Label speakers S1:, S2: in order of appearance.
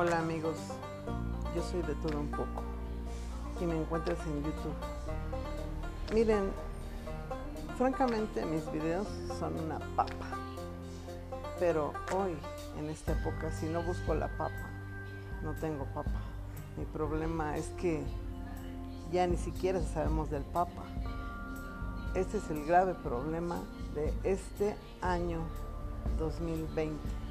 S1: Hola amigos, yo soy de todo un poco y me encuentras en YouTube. Miren, francamente mis videos son una papa, pero hoy, en esta época, si no busco la papa, no tengo papa. Mi problema es que ya ni siquiera sabemos del papa. Este es el grave problema de este año 2020